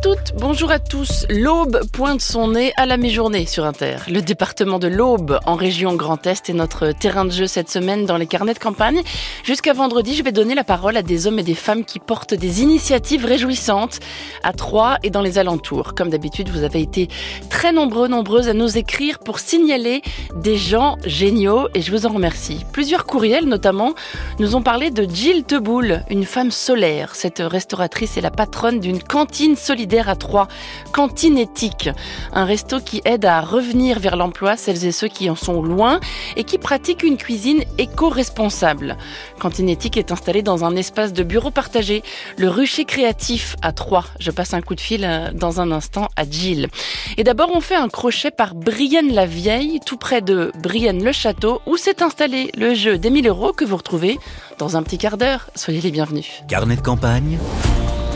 Bonjour à toutes, bonjour à tous. L'Aube pointe son nez à la mi-journée sur Inter. Le département de l'Aube en région Grand Est est notre terrain de jeu cette semaine dans les carnets de campagne. Jusqu'à vendredi, je vais donner la parole à des hommes et des femmes qui portent des initiatives réjouissantes à Troyes et dans les alentours. Comme d'habitude, vous avez été très nombreux, nombreuses à nous écrire pour signaler des gens géniaux et je vous en remercie. Plusieurs courriels notamment nous ont parlé de Jill Teboul, une femme solaire. Cette restauratrice est la patronne d'une cantine solidaire à Troyes, Cantine Éthique, un resto qui aide à revenir vers l'emploi celles et ceux qui en sont loin et qui pratiquent une cuisine éco-responsable. Cantine Éthique est installée dans un espace de bureau partagé, le rucher créatif à Troyes. Je passe un coup de fil euh, dans un instant à Gilles. Et d'abord, on fait un crochet par Brienne-la-Vieille, tout près de Brienne-le-Château, où s'est installé le jeu des 1000 euros que vous retrouvez dans un petit quart d'heure. Soyez les bienvenus. Carnet de campagne,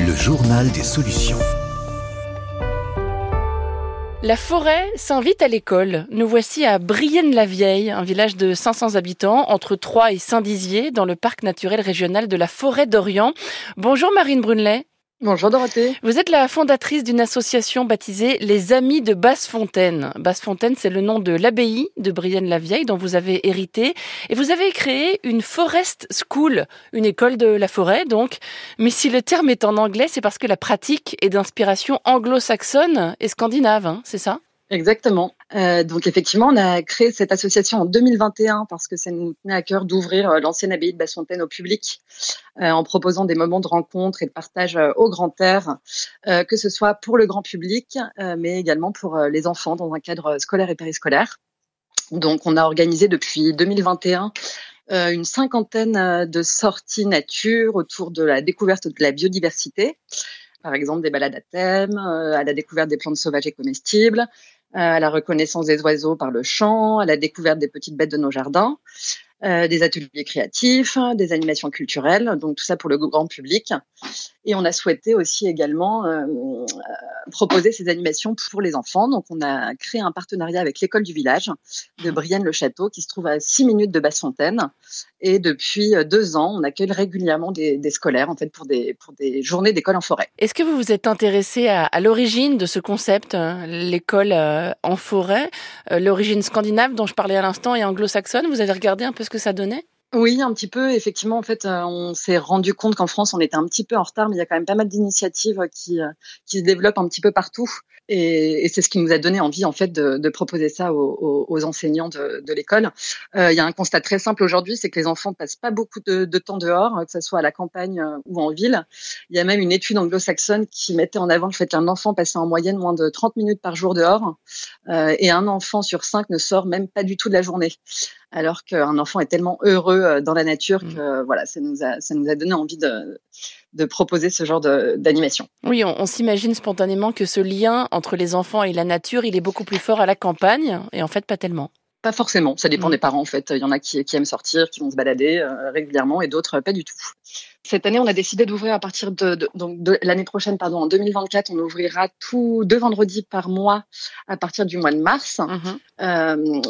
le journal des solutions. La forêt s'invite à l'école. Nous voici à Brienne-la-Vieille, un village de 500 habitants entre Troyes et Saint-Dizier, dans le parc naturel régional de la forêt d'Orient. Bonjour Marine Brunelet. Bonjour Dorothée. Vous êtes la fondatrice d'une association baptisée Les Amis de Basse-Fontaine. Basse-Fontaine, c'est le nom de l'abbaye de Brienne-la-Vieille dont vous avez hérité. Et vous avez créé une Forest School, une école de la forêt donc. Mais si le terme est en anglais, c'est parce que la pratique est d'inspiration anglo-saxonne et scandinave, hein, c'est ça? Exactement. Euh, donc effectivement, on a créé cette association en 2021 parce que ça nous tenait à cœur d'ouvrir euh, l'ancienne abbaye de Basse-Fontaine au public euh, en proposant des moments de rencontre et de partage euh, au grand air, euh, que ce soit pour le grand public, mais également pour les enfants dans un cadre scolaire et périscolaire. Donc on a organisé depuis 2021 euh, une cinquantaine de sorties nature autour de la découverte de la biodiversité, par exemple des balades à thème, euh, à la découverte des plantes sauvages et comestibles, à la reconnaissance des oiseaux par le chant, à la découverte des petites bêtes de nos jardins, euh, des ateliers créatifs, des animations culturelles, donc tout ça pour le grand public. Et on a souhaité aussi également euh, euh, proposer ces animations pour les enfants. Donc on a créé un partenariat avec l'école du village de Brienne-le-Château qui se trouve à 6 minutes de Basse-Fontaine. Et depuis euh, deux ans, on accueille régulièrement des, des scolaires en fait pour des, pour des journées d'école en forêt. Est-ce que vous vous êtes intéressé à, à l'origine de ce concept, euh, l'école en forêt, l'origine scandinave dont je parlais à l'instant et anglo-saxonne Vous avez regardé un peu ce que ça donnait? Oui, un petit peu. Effectivement, en fait, euh, on s'est rendu compte qu'en France, on était un petit peu en retard, mais il y a quand même pas mal d'initiatives euh, qui, euh, qui se développent un petit peu partout. Et, et c'est ce qui nous a donné envie, en fait, de, de proposer ça aux, aux, enseignants de, de l'école. Euh, il y a un constat très simple aujourd'hui, c'est que les enfants passent pas beaucoup de, de temps dehors, que ce soit à la campagne ou en ville. Il y a même une étude anglo-saxonne qui mettait en avant le fait qu'un enfant passait en moyenne moins de 30 minutes par jour dehors, euh, et un enfant sur cinq ne sort même pas du tout de la journée alors qu'un enfant est tellement heureux euh, dans la nature Mmh. que voilà, ça nous a ça nous a donné envie de de proposer ce genre de- d'animation. Oui, on, on s'imagine spontanément que ce lien entre les enfants et la nature, il est beaucoup plus fort à la campagne, et en fait pas tellement. Pas forcément, ça dépend Mm. des parents en fait. Il y en a qui, qui aiment sortir, qui vont se balader euh, régulièrement et d'autres euh, pas du tout. Cette année, on a décidé d'ouvrir à partir de, de- l'année prochaine, pardon, en 2024, on ouvrira tous deux vendredis par mois à partir du mois de mars. Mhm. Euh,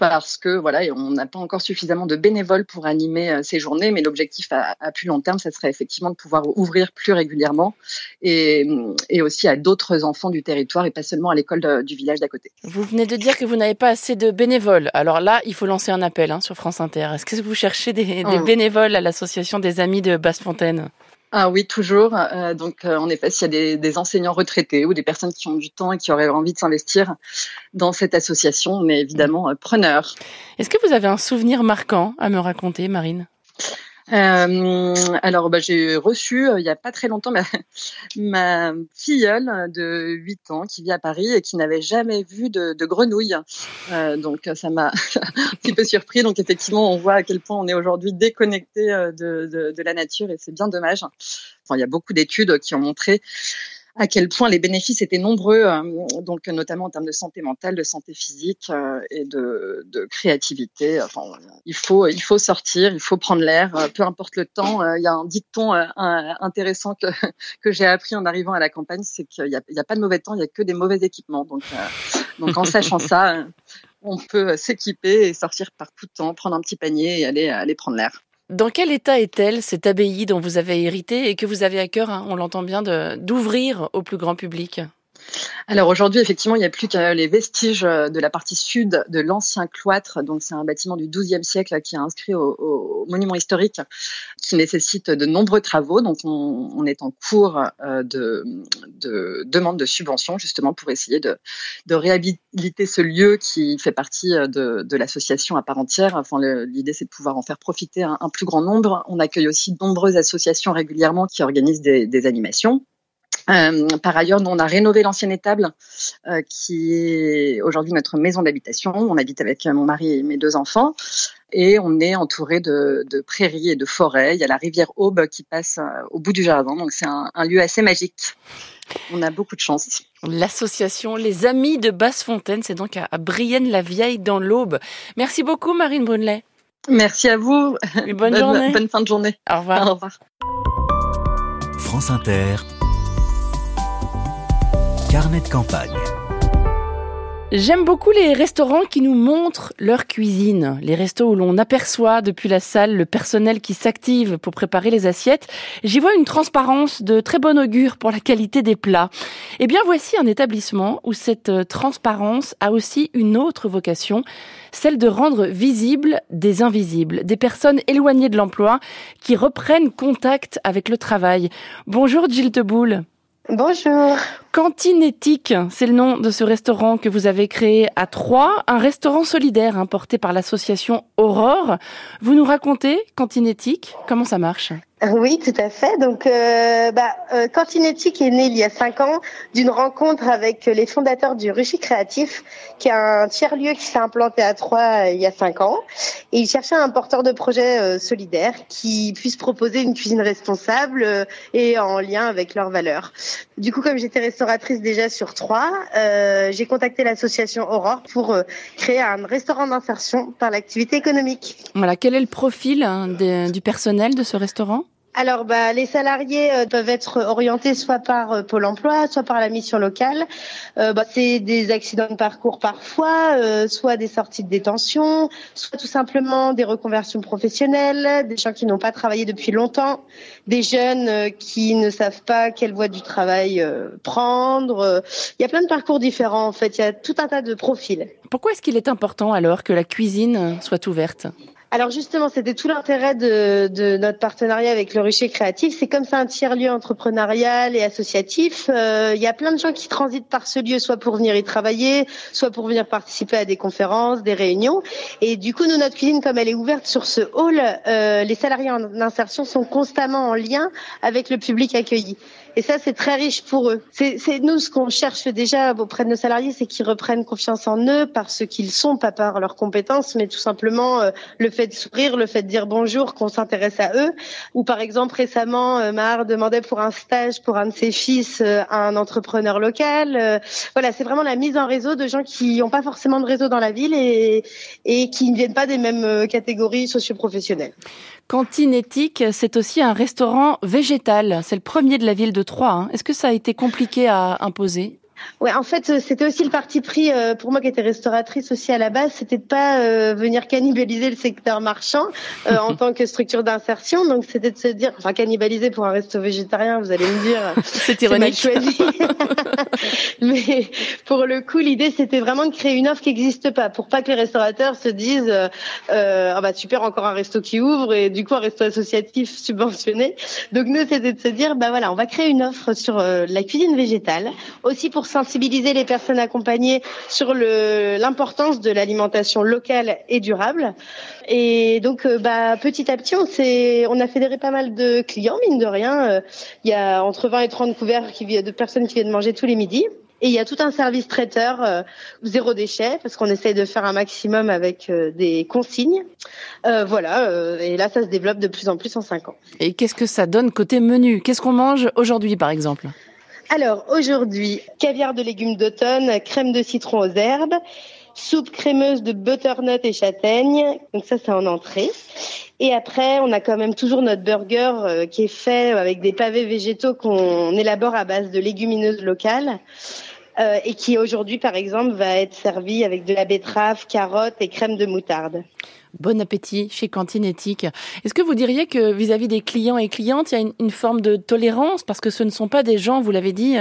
parce que voilà, on n'a pas encore suffisamment de bénévoles pour animer euh, ces journées, mais l'objectif à, à plus long terme, ça serait effectivement de pouvoir ouvrir plus régulièrement et, et aussi à d'autres enfants du territoire et pas seulement à l'école du village d'à côté. Vous venez de dire que vous n'avez pas assez de bénévoles. Alors là, il faut lancer un appel hein, sur France Inter. Est-ce que vous cherchez des, des Mm. bénévoles à l'association des amis de Basse-Fontaine? Ah oui, toujours. Euh, donc, euh, en effet, s'il y a des, des enseignants retraités ou des personnes qui ont du temps et qui auraient envie de s'investir dans cette association, on est évidemment euh, preneurs. Est-ce que vous avez un souvenir marquant à me raconter, Marine? Euh, alors, bah, j'ai reçu euh, il y a pas très longtemps ma, filleule de 8 ans qui vit à Paris et qui n'avait jamais vu de, de grenouille. Euh, donc, ça m'a un petit peu surpris. Donc, effectivement, on voit à quel point on est aujourd'hui déconnecté de, de, de la nature et c'est bien dommage. Enfin, il y a beaucoup d'études qui ont montré à quel point les bénéfices étaient nombreux, euh, donc notamment en termes de santé mentale, de santé physique euh, et de, de créativité. Enfin, il faut, il faut sortir, il faut prendre l'air, euh, peu importe le temps. Il y a un dicton intéressant que, que j'ai appris en arrivant à la campagne, c'est qu'il n'y a, pas de mauvais temps, il y a que des mauvais équipements. Donc, donc en sachant ça, on peut s'équiper et sortir par tout temps, prendre un petit panier et aller, aller prendre l'air. Dans quel état est-elle, cette abbaye dont vous avez hérité et que vous avez à cœur, hein, on l'entend bien, d'ouvrir au plus grand public? Alors aujourd'hui, effectivement, il n'y a plus que les vestiges euh, de la partie sud de l'ancien cloître. Donc c'est un bâtiment du XIIe siècle qui est inscrit au, monument historique, qui nécessite de nombreux travaux. Donc on, est en cours euh, de, demande de subvention justement pour essayer de, réhabiliter ce lieu qui fait partie euh, de, l'association à part entière. Enfin, l'idée c'est de pouvoir en faire profiter un, plus grand nombre. On accueille aussi de nombreuses associations régulièrement qui organisent des animations. Euh, par ailleurs, nous, on a rénové l'ancienne étable, euh, qui est aujourd'hui notre maison d'habitation. On habite avec mon mari et mes deux enfants. Et on est entouré de, prairies et de forêts. Il y a la rivière Aube qui passe euh, au bout du jardin. Donc, c'est un, lieu assez magique. On a beaucoup de chance. L'association Les Amis de Basse-Fontaine, c'est donc à, Brienne-la-Vieille dans l'Aube. Merci beaucoup, Marine Brunelet. Merci à vous. bonne, bonne journée. Bonne fin de journée. Au revoir. Au revoir. France Inter. Carnet de campagne. J'aime beaucoup les restaurants qui nous montrent leur cuisine, les restos où l'on aperçoit depuis la salle le personnel qui s'active pour préparer les assiettes. J'y vois une transparence de très bon augure pour la qualité des plats. Eh bien, voici un établissement où cette euh, transparence a aussi une autre vocation, celle de rendre visibles des invisibles, des personnes éloignées de l'emploi qui reprennent contact avec le travail. Bonjour Gilles Teboul. Bonjour. Cantine éthique, c'est le nom de ce restaurant que vous avez créé à Troyes, un restaurant solidaire importé par l'association Aurore. Vous nous racontez Cantine comment ça marche? Oui, tout à fait. Donc, euh, bah, euh, Cantinétique est né il y a cinq ans d'une rencontre avec les fondateurs du Ruchy Créatif, qui est un tiers-lieu qui s'est implanté à Troyes euh, il y a cinq ans. Et ils cherchaient un porteur de projet euh, solidaire qui puisse proposer une cuisine responsable euh, et en lien avec leurs valeurs. Du coup, comme j'étais restauratrice déjà sur Troyes, j'ai contacté l'association Aurore pour créer un restaurant d'insertion par l'activité économique. Voilà, quel est le profil hein, du personnel de ce restaurant? Alors, bah, les salariés euh, peuvent être orientés soit par euh, Pôle Emploi, soit par la mission locale. Euh, bah, c'est des accidents de parcours parfois, soit des sorties de détention, soit tout simplement des reconversions professionnelles, des gens qui n'ont pas travaillé depuis longtemps, des jeunes qui ne savent pas quelle voie du travail prendre. Il y a plein de parcours différents en fait. Il y a tout un tas de profils. Pourquoi est-ce qu'il est important alors que la cuisine soit ouverte? Alors justement, c'était tout l'intérêt de, notre partenariat avec le Rucher Créatif. C'est comme ça un tiers-lieu entrepreneurial et associatif. Euh, il y a plein de gens qui transitent par ce lieu, soit pour venir y travailler, soit pour venir participer à des conférences, des réunions. Et du coup, nous, notre cuisine, comme elle est ouverte sur ce hall, euh, les salariés en insertion sont constamment en lien avec le public accueilli. Et ça, c'est très riche pour eux. C'est nous ce qu'on cherche déjà auprès de nos salariés, c'est qu'ils reprennent confiance en eux parce qu'ils sont, pas par leurs compétences, mais tout simplement euh, le fait de sourire, le fait de dire bonjour, qu'on s'intéresse à eux. Ou par exemple, récemment, euh, Mar demandait pour un stage pour un de ses fils euh, à un entrepreneur local. Euh, voilà, c'est vraiment la mise en réseau de gens qui n'ont pas forcément de réseau dans la ville et, et qui ne viennent pas des mêmes catégories socioprofessionnelles. Cantine éthique, c'est aussi un restaurant végétal. C'est le premier de la ville de Troyes. Hein. Est-ce que ça a été compliqué à imposer? Ouais, en fait, euh, c'était aussi le parti pris euh, pour moi qui était restauratrice aussi à la base, c'était de pas euh, venir cannibaliser le secteur marchand en tant que structure d'insertion. Donc, c'était de se dire, enfin, cannibaliser pour un resto végétarien, vous allez me dire, c'est ironique. Mais pour le coup, l'idée, c'était vraiment de créer une offre qui n'existe pas, pour pas que les restaurateurs se disent, ah bah super, encore un resto qui ouvre et du coup un resto associatif subventionné. Donc nous, c'était de se dire, bah voilà, on va créer une offre sur la cuisine végétale, aussi pour sensibiliser les personnes accompagnées sur l'importance de l'alimentation locale et durable. Et donc, euh, bah, petit à petit, on, a fédéré pas mal de clients, mine de rien. Euh, il y a entre 20 et 30 couverts qui, de personnes qui viennent manger tous les midis. Et il y a tout un service traiteur euh, zéro déchet parce qu'on essaye de faire un maximum avec des consignes. voilà, et là ça se développe de plus en plus en cinq ans. Et qu'est-ce que ça donne côté menu? Qu'est-ce qu'on mange aujourd'hui par exemple? Alors aujourd'hui, caviar de légumes d'automne, crème de citron aux herbes, soupe crémeuse de butternut et châtaigne. Donc ça, c'est en entrée. Et après, on a quand même toujours notre burger euh, qui est fait avec des pavés végétaux qu'on élabore à base de légumineuses locales. et qui aujourd'hui, par exemple, va être servi avec de la betterave, carottes et crème de moutarde. Bon appétit chez Cantine. Est-ce que vous diriez que vis-à-vis des clients et clientes, il y a une, forme de tolérance? Parce que ce ne sont pas des gens, vous l'avez dit,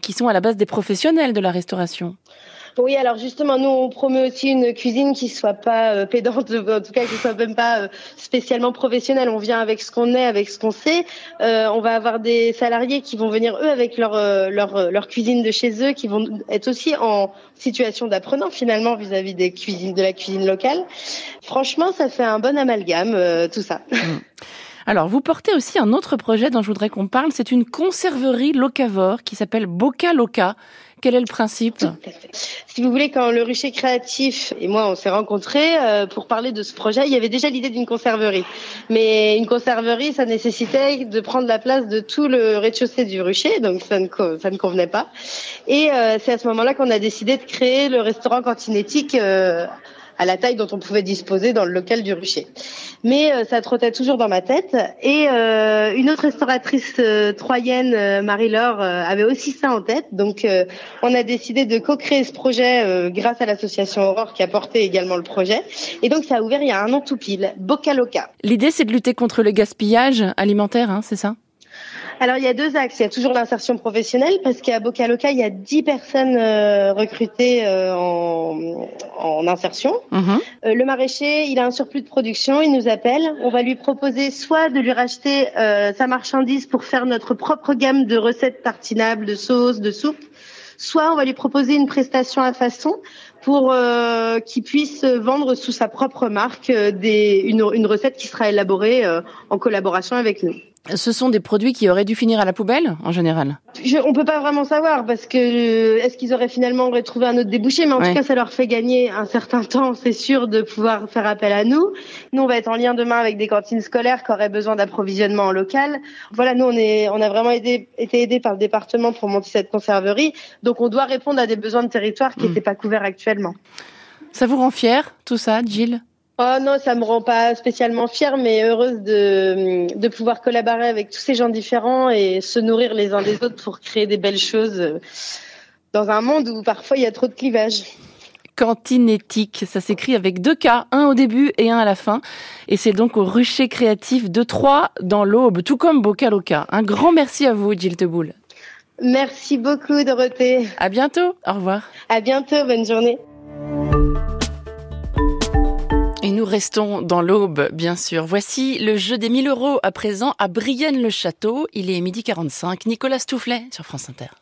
qui sont à la base des professionnels de la restauration oui, alors justement, nous on promeut aussi une cuisine qui soit pas euh, pédante, en tout cas qui soit même pas euh, spécialement professionnelle. On vient avec ce qu'on est, avec ce qu'on sait. Euh, on va avoir des salariés qui vont venir eux avec leur leur cuisine de chez eux, qui vont être aussi en situation d'apprenant finalement vis-à-vis des cuisines de la cuisine locale. Franchement, ça fait un bon amalgame tout ça. Mm. Alors, vous portez aussi un autre projet dont je voudrais qu'on parle. C'est une conserverie locavore qui s'appelle Boca Loca. Quel est le principe? Si vous voulez, quand le rucher créatif et moi on s'est rencontrés euh, pour parler de ce projet, il y avait déjà l'idée d'une conserverie. Mais une conserverie, ça nécessitait de prendre la place de tout le rez-de-chaussée du rucher, donc ça ne, ça ne convenait pas. Et euh, c'est à ce moment-là qu'on a décidé de créer le restaurant cantinétique euh, à la taille dont on pouvait disposer dans le local du rucher. Mais euh, ça trottait toujours dans ma tête. Et euh, une autre restauratrice euh, troyenne, Marie-Laure, avait aussi ça en tête. Donc on a décidé de co-créer ce projet grâce à l'association Aurore qui a porté également le projet. Et donc ça a ouvert il y a un an tout pile, Boca. L'idée c'est de lutter contre le gaspillage alimentaire, hein, c'est ça? Alors il y a deux axes. Il y a toujours l'insertion professionnelle parce qu'à Boca Loca, il y a 10 personnes euh, recrutées euh, en, en, insertion. Mhm. Euh, le maraîcher, il a un surplus de production, il nous appelle. On va lui proposer soit de lui racheter sa marchandise pour faire notre propre gamme de recettes tartinables, de sauces, de soupes, soit on va lui proposer une prestation à façon pour qu'il puisse vendre sous sa propre marque des, une, une recette qui sera élaborée en collaboration avec nous. Ce sont des produits qui auraient dû finir à la poubelle, en général Je, On peut pas vraiment savoir, parce que euh, est-ce qu'ils auraient finalement retrouvé un autre débouché? Mais en tout cas, ça leur fait gagner un certain temps, c'est sûr, de pouvoir faire appel à nous. Nous, on va être en lien demain avec des cantines scolaires qui auraient besoin d'approvisionnement en local. Voilà, nous, on, est, on a vraiment été aidés par le département pour monter cette conserverie. Donc, on doit répondre à des besoins de territoire qui n'étaient hmm. pas couverts actuellement. Ça vous rend fier, tout ça, Gilles? Oh non, ça me rend pas spécialement fière, mais heureuse de, de pouvoir collaborer avec tous ces gens différents et se nourrir les uns des autres pour créer des belles choses dans un monde où parfois il y a trop de clivages. Cantine éthique, ça s'écrit avec deux K, un au début et un à la fin. Et c'est donc au rucher créatif de Troyes dans l'Aube, tout comme Bocaloca. Un grand merci à vous, Gilles Teboul. Merci beaucoup, Dorothée. À bientôt. Au revoir. À bientôt. Bonne journée. Nous restons dans l'aube, bien sûr. Voici le jeu des 1000 euros à présent à Brienne-le-Château. Il est midi 45. Nicolas Stoufflet sur France Inter.